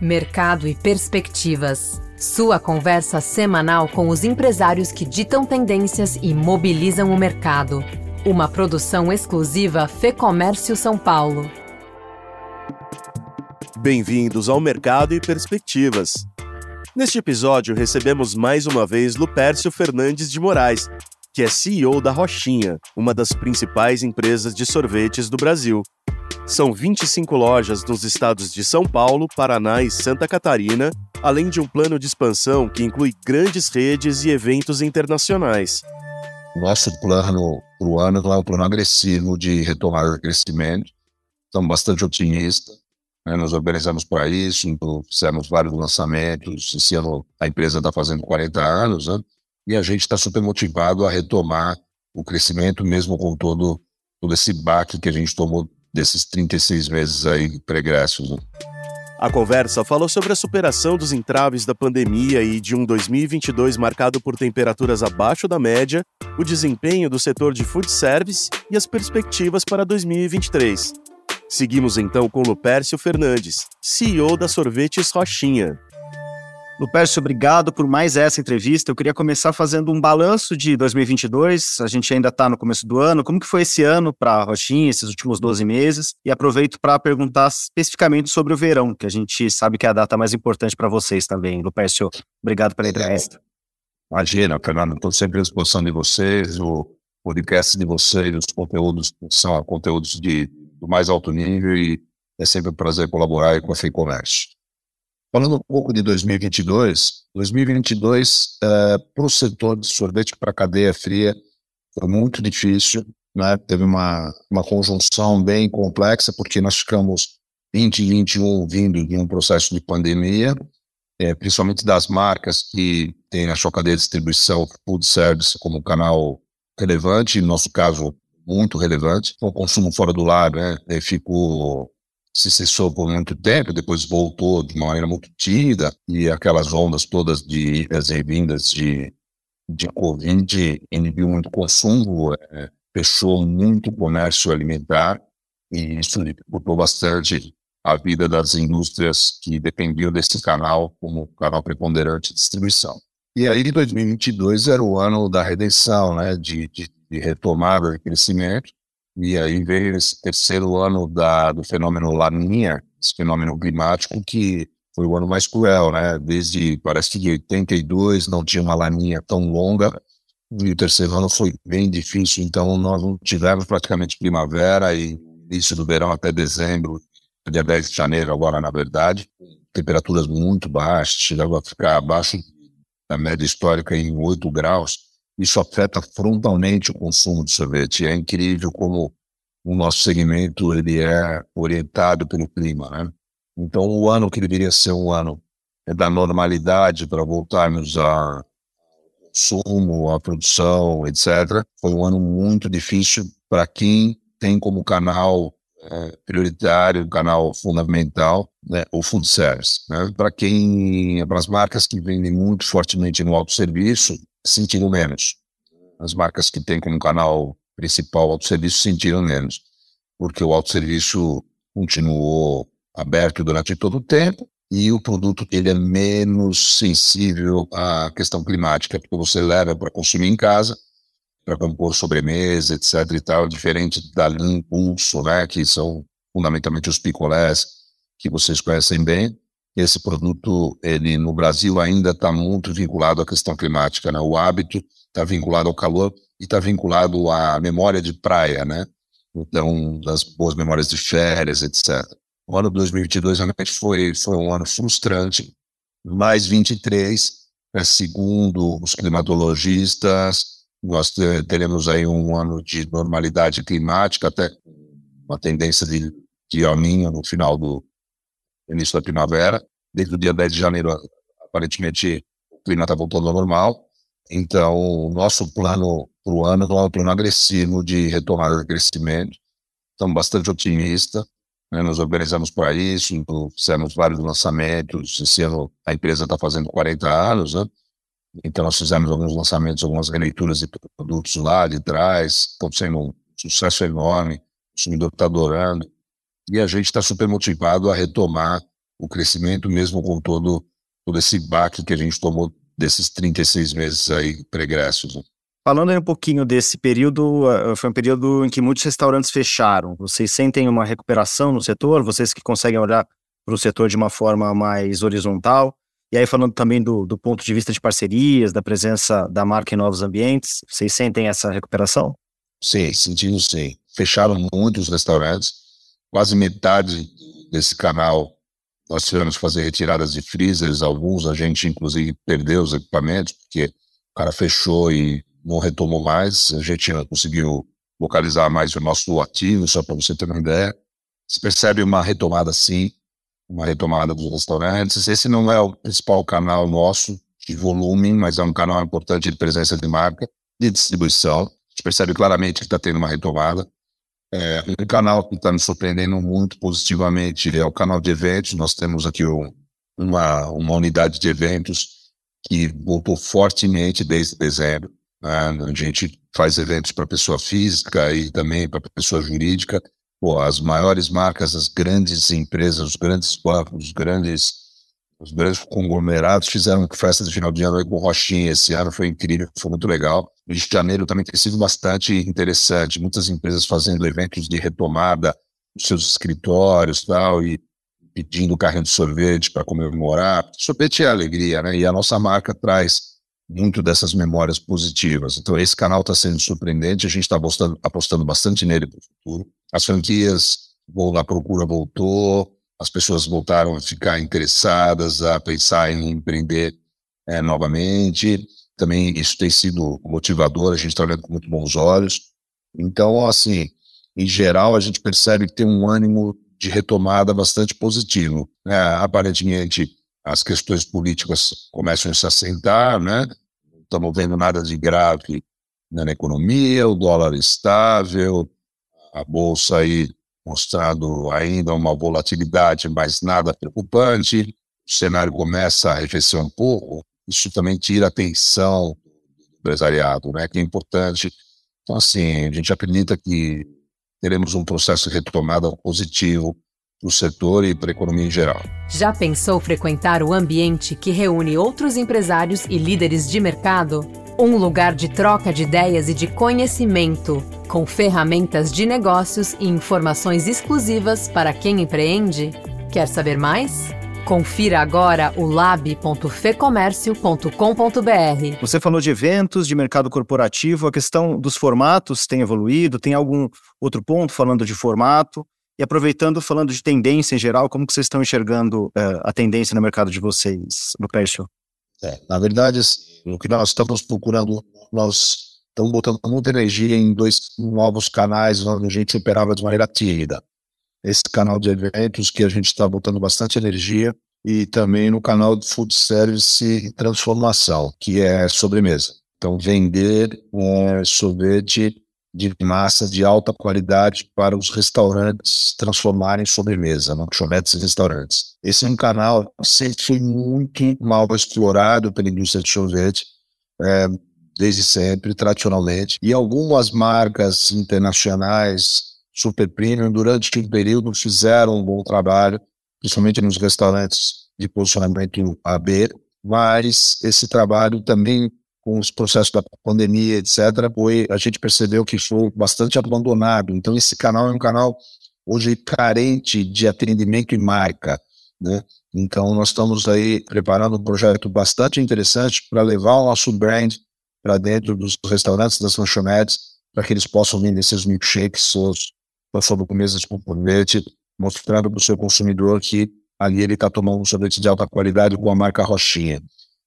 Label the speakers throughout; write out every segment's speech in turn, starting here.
Speaker 1: Mercado e perspectivas. Sua conversa semanal com os empresários que ditam tendências e mobilizam o mercado. Uma produção exclusiva Fê Comércio São Paulo.
Speaker 2: Bem-vindos ao Mercado e Perspectivas. Neste episódio, recebemos mais uma vez Lupércio Fernandes de Moraes, que é CEO da Rochinha, uma das principais empresas de sorvetes do Brasil. São 25 lojas nos estados de São Paulo, Paraná e Santa Catarina, além de um plano de expansão que inclui grandes redes e eventos internacionais.
Speaker 3: Nosso plano para o ano é um plano agressivo de retomar o crescimento. Estamos bastante otimistas. Né? Nos organizamos para isso, fizemos vários lançamentos. Esse ano a empresa está fazendo 40 anos, né? e a gente está super motivado a retomar o crescimento, mesmo com todo, todo esse baque que a gente tomou desses 36 meses aí pregressos. Né?
Speaker 2: A conversa falou sobre a superação dos entraves da pandemia e de um 2022 marcado por temperaturas abaixo da média, o desempenho do setor de food service e as perspectivas para 2023. Seguimos então com Lupércio Fernandes, CEO da Sorvetes Rochinha.
Speaker 4: Lupércio, obrigado por mais essa entrevista. Eu queria começar fazendo um balanço de 2022. A gente ainda está no começo do ano. Como que foi esse ano para a Roxinha, esses últimos 12 meses? E aproveito para perguntar especificamente sobre o verão, que a gente sabe que é a data mais importante para vocês também. Lupércio, obrigado pela entrevista.
Speaker 3: Imagina, Fernando, estou sempre à disposição de vocês. O podcast de vocês, os conteúdos são conteúdos de, do mais alto nível e é sempre um prazer colaborar com a FEI Comércio. Falando um pouco de 2022, 2022 uh, para o setor de sorvete para cadeia fria foi muito difícil, né? Teve uma, uma conjunção bem complexa, porque nós ficamos 2021 vindo de um processo de pandemia, é, principalmente das marcas que têm a sua cadeia de distribuição food service como canal relevante, no nosso caso, muito relevante. O consumo fora do lar né, ficou se cessou por muito tempo, depois voltou de uma maneira muito tímida, e aquelas ondas todas de idas e vindas de, de Covid inibiu muito consumo, é, fechou muito comércio alimentar, e isso dificultou bastante a vida das indústrias que dependiam desse canal como canal preponderante de distribuição. E aí, 2022 era o ano da redenção, né, de, de, de retomar o crescimento, e aí veio esse terceiro ano da, do fenômeno Laninha, esse fenômeno climático que foi o ano mais cruel, né? Desde, parece que de 82 não tinha uma laninha tão longa, e o terceiro ano foi bem difícil, então nós não tivemos praticamente primavera e início do verão até dezembro, dia 10 de janeiro agora, na verdade, temperaturas muito baixas, chegava a ficar abaixo da média histórica em 8 graus, isso afeta frontalmente o consumo de sorvete. É incrível como o nosso segmento ele é orientado pelo clima, né? Então, o ano que deveria ser um ano da normalidade para voltarmos a consumo, a produção, etc., foi um ano muito difícil para quem tem como canal é, prioritário, canal fundamental, né, o food service. Né? Para quem, para as marcas que vendem muito fortemente no autosserviço, sentiram menos. As marcas que têm como canal principal o autosserviço sentiram menos, porque o autosserviço continuou aberto durante todo o tempo e o produto ele é menos sensível à questão climática, porque você leva para consumir em casa, para compor sobremesa, etc e tal, diferente da linha Impulso, né, que são fundamentalmente os picolés que vocês conhecem bem, esse produto, ele no Brasil ainda está muito vinculado à questão climática, né? O hábito está vinculado ao calor e está vinculado à memória de praia, né? Então, das boas memórias de férias, etc. O ano de 2022 realmente foi, foi um ano frustrante, mais 23, é, segundo os climatologistas, nós teremos aí um ano de normalidade climática, até uma tendência de, de aninho no final do, início da primavera. Desde o dia 10 de janeiro, aparentemente, o clima está voltando ao normal. Então, o nosso plano para o ano é um plano agressivo de retomar o crescimento. Estamos bastante otimistas. Né? Nos organizamos para isso, fizemos vários lançamentos. Esse ano a empresa está fazendo 40 anos, né? Então, nós fizemos alguns lançamentos, algumas releituras de produtos lá de trás. Estão sendo um sucesso enorme. O consumidor está adorando. E a gente está super motivado a retomar o crescimento, mesmo com todo, todo esse baque que a gente tomou desses 36 meses aí pregressos. Né?
Speaker 4: Falando aí um pouquinho desse período, uh, foi um período em que muitos restaurantes fecharam. Vocês sentem uma recuperação no setor? Vocês que conseguem olhar para o setor de uma forma mais horizontal? E aí, falando também do, do ponto de vista de parcerias, da presença da marca em novos ambientes, vocês sentem essa recuperação?
Speaker 3: Sim, sentimos sim. Fecharam muitos restaurantes, quase metade desse canal nós tivemos que fazer retiradas de freezers, alguns a gente inclusive perdeu os equipamentos, porque o cara fechou e não retomou mais, a gente conseguiu localizar mais o nosso ativo, só para você ter uma ideia. Se percebe uma retomada sim, uma retomada dos restaurantes. Esse não é o principal canal nosso de volume, mas é um canal importante de presença de marca, de distribuição. A gente percebe claramente que está tendo uma retomada. É, um canal que está nos surpreendendo muito positivamente é o canal de eventos. Nós temos aqui um, uma, uma unidade de eventos que voltou fortemente desde dezembro. Né? A gente faz eventos para pessoa física e também para pessoa jurídica pô, as maiores marcas, as grandes empresas, os grandes bancos, os grandes, os grandes conglomerados fizeram festa de final de ano com Rochinha. Esse ano foi incrível, foi muito legal. O de janeiro também tem sido bastante interessante. Muitas empresas fazendo eventos de retomada dos seus escritórios tal, e pedindo carrinho de sorvete para comemorar. Sorvete é alegria, né? E a nossa marca traz muito dessas memórias positivas. Então, esse canal está sendo surpreendente, a gente está apostando, apostando bastante nele para o futuro. As franquias, a procura voltou, as pessoas voltaram a ficar interessadas, a pensar em empreender é, novamente. Também isso tem sido motivador, a gente está olhando com muito bons olhos. Então, assim, em geral, a gente percebe que tem um ânimo de retomada bastante positivo. É, aparentemente, as questões políticas começam a se assentar, né? Não estamos vendo nada de grave na economia, o dólar estável, a bolsa aí mostrando ainda uma volatilidade, mas nada preocupante. O cenário começa a arrefecer um pouco. Isso também tira atenção do empresariado, né? Que é importante. Então, assim, a gente acredita que teremos um processo de retomada positivo para o setor e para a economia em geral.
Speaker 1: Já pensou frequentar o ambiente que reúne outros empresários e líderes de mercado? Um lugar de troca de ideias e de conhecimento, com ferramentas de negócios e informações exclusivas para quem empreende? Quer saber mais? Confira agora o lab.fecomércio.com.br.
Speaker 4: Você falou de eventos, de mercado corporativo, a questão dos formatos tem evoluído? Tem algum outro ponto falando de formato? E aproveitando, falando de tendência em geral, como que vocês estão enxergando uh, a tendência no mercado de vocês, no Pércio?
Speaker 3: É, na verdade, assim, o que nós estamos procurando, nós estamos botando muita energia em dois novos canais onde a gente operava de maneira tímida. Esse canal de eventos que a gente está botando bastante energia e também no canal de food service e transformação, que é sobremesa. Então, vender é, sorvete de massa de alta qualidade para os restaurantes transformarem em sobremesa, lanchonetes e restaurantes. Esse é um canal que sempre foi muito mal explorado pela indústria de sorvete, é, desde sempre, tradicionalmente. E algumas marcas internacionais super premium, durante um período, fizeram um bom trabalho, principalmente nos restaurantes de posicionamento AB, mas esse trabalho também com os processos da pandemia, etc., foi, a gente percebeu que foi bastante abandonado. Então, esse canal é um canal hoje carente de atendimento e marca. Né? Então, nós estamos aí preparando um projeto bastante interessante para levar o nosso brand para dentro dos restaurantes, das lanchonetes, para que eles possam vender seus milkshakes, suas sobremesas de componente, mostrando para o seu consumidor que ali ele está tomando um sorvete de alta qualidade com a marca Rochinha.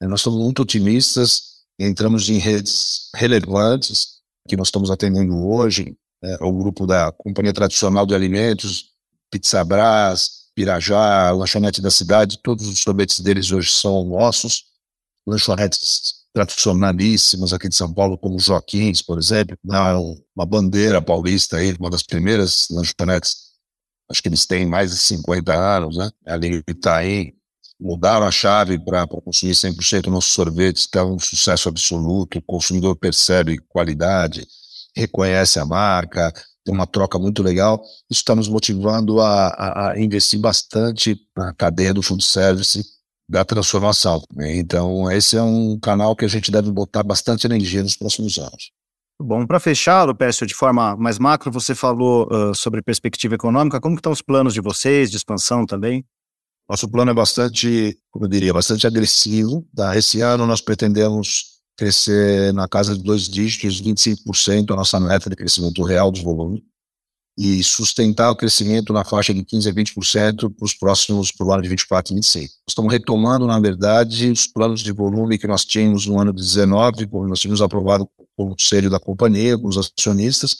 Speaker 3: Nós estamos muito otimistas, entramos em redes relevantes que nós estamos atendendo hoje, né, o grupo da Companhia Tradicional de Alimentos, Pizza Brás, Pirajá, Lanchonete da Cidade, todos os sorvetes deles hoje são nossos, lanchonetes tradicionalíssimas aqui de São Paulo, como Joaquins, por exemplo, uma bandeira paulista aí, uma das primeiras lanchonetes, acho que eles têm mais de 50 anos, né? Ali Itaim, mudaram a chave para consumir 100% nossos sorvetes, que é um sucesso absoluto, o consumidor percebe qualidade, reconhece a marca, tem uma troca muito legal. Isso está nos motivando a, a, a, investir bastante na cadeia do food service da transformação. Então, esse é um canal que a gente deve botar bastante energia nos próximos anos.
Speaker 4: Bom, para fechar, Lupécio, de forma mais macro, você falou uh, sobre perspectiva econômica. Como estão os planos de vocês, de expansão também?
Speaker 3: Nosso plano é bastante, como eu diria, bastante agressivo. Tá? Esse ano nós pretendemos crescer na casa de dois dígitos, 25% a nossa meta de crescimento real do volume, e sustentar o crescimento na faixa de 15% a 20% para os próximos, para o ano de 24 e 26. Estamos retomando, na verdade, os planos de volume que nós tínhamos no ano de 19, quando nós tínhamos aprovado o conselho da companhia, com os acionistas,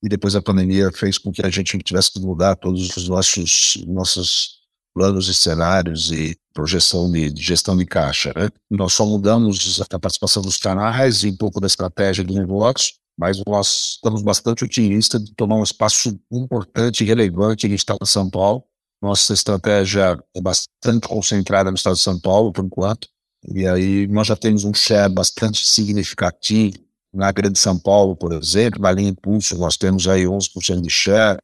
Speaker 3: e depois a pandemia fez com que a gente tivesse que mudar todos os nossos, nossos planos e cenários e projeção de, de, gestão de caixa. Né? Nós só mudamos a participação dos canais e um pouco da estratégia do negócio, mas nós estamos bastante otimistas de tomar um espaço importante e relevante no estado de São Paulo. Nossa estratégia é bastante concentrada no estado de São Paulo, por enquanto, e aí nós já temos um share bastante significativo na Grande São Paulo, por exemplo, na linha Impulso, nós temos aí 11% de share,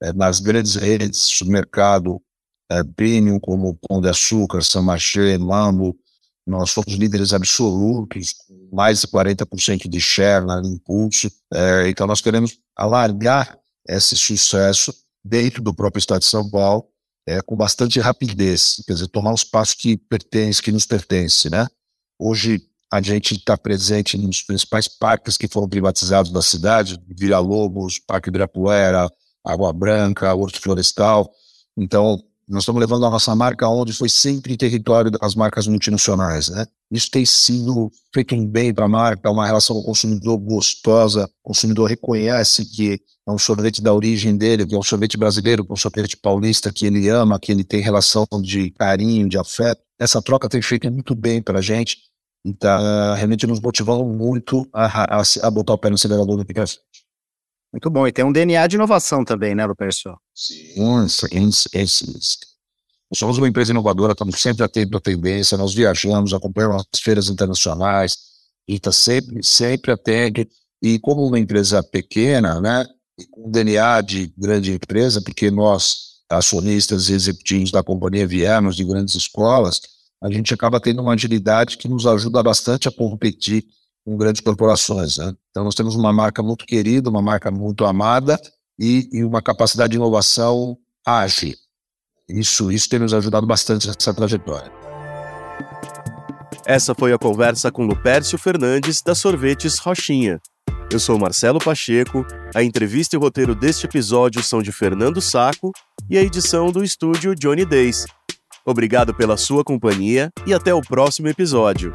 Speaker 3: é, nas grandes redes de supermercado, é, premium como Pão de Açúcar, Samachê, Mambo, nós somos líderes absolutos, mais de 40% de share na Impulso. É, então, nós queremos alargar esse sucesso dentro do próprio Estado de São Paulo, é, com bastante rapidez, quer dizer, tomar os passos que pertence, que nos pertence, né? Hoje, a gente está presente nos principais parques que foram privatizados da cidade, Vila Lobos, Parque Ibirapuera, Água Branca, Horto Florestal. Então, nós estamos levando a nossa marca onde foi sempre território das marcas multinacionais, né? Isso tem sido feito bem para a marca, uma relação com o consumidor gostosa, o consumidor reconhece que é um sorvete da origem dele, que é um sorvete brasileiro, que é um sorvete paulista que ele ama, que ele tem relação de carinho, de afeto. Essa troca tem feito muito bem para a gente e está realmente nos motivando muito a, a, a, botar o pé no acelerador do que
Speaker 4: muito bom. E tem um DNA de inovação também, né, Lupercio?
Speaker 3: Sim, sim, somos uma empresa inovadora, estamos sempre atento à tendência, nós viajamos, acompanhamos as feiras internacionais, e está sempre, sempre atento. E como uma empresa pequena, né, com DNA de grande empresa, porque nós, acionistas e executivos da companhia, viemos de grandes escolas, a gente acaba tendo uma agilidade que nos ajuda bastante a competir com grandes corporações. Né? Então, nós temos uma marca muito querida, uma marca muito amada e, e uma capacidade de inovação ágil. Isso, isso tem nos ajudado bastante nessa trajetória.
Speaker 2: Essa foi a conversa com Lupércio Fernandes, da Sorvetes Rochinha. Eu sou Marcelo Pacheco, a entrevista e o roteiro deste episódio são de Fernando Saco e a edição do estúdio Johnny Days. Obrigado pela sua companhia e até o próximo episódio.